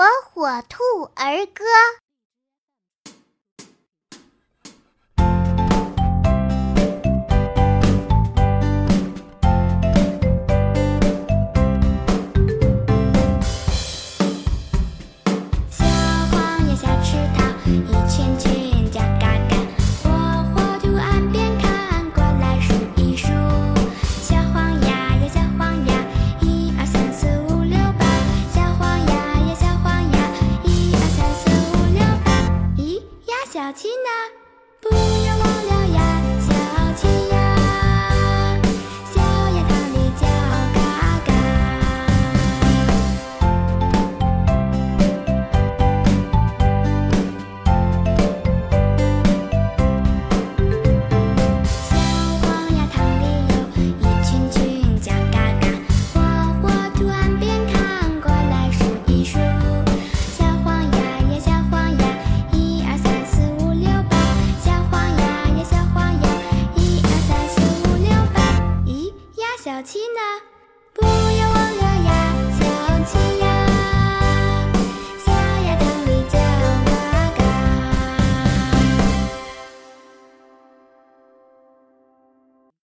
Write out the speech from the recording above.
火火兔儿歌》。小黄鸭，小池塘，一圈圈。小气呢，不要忘了。小七呢？不要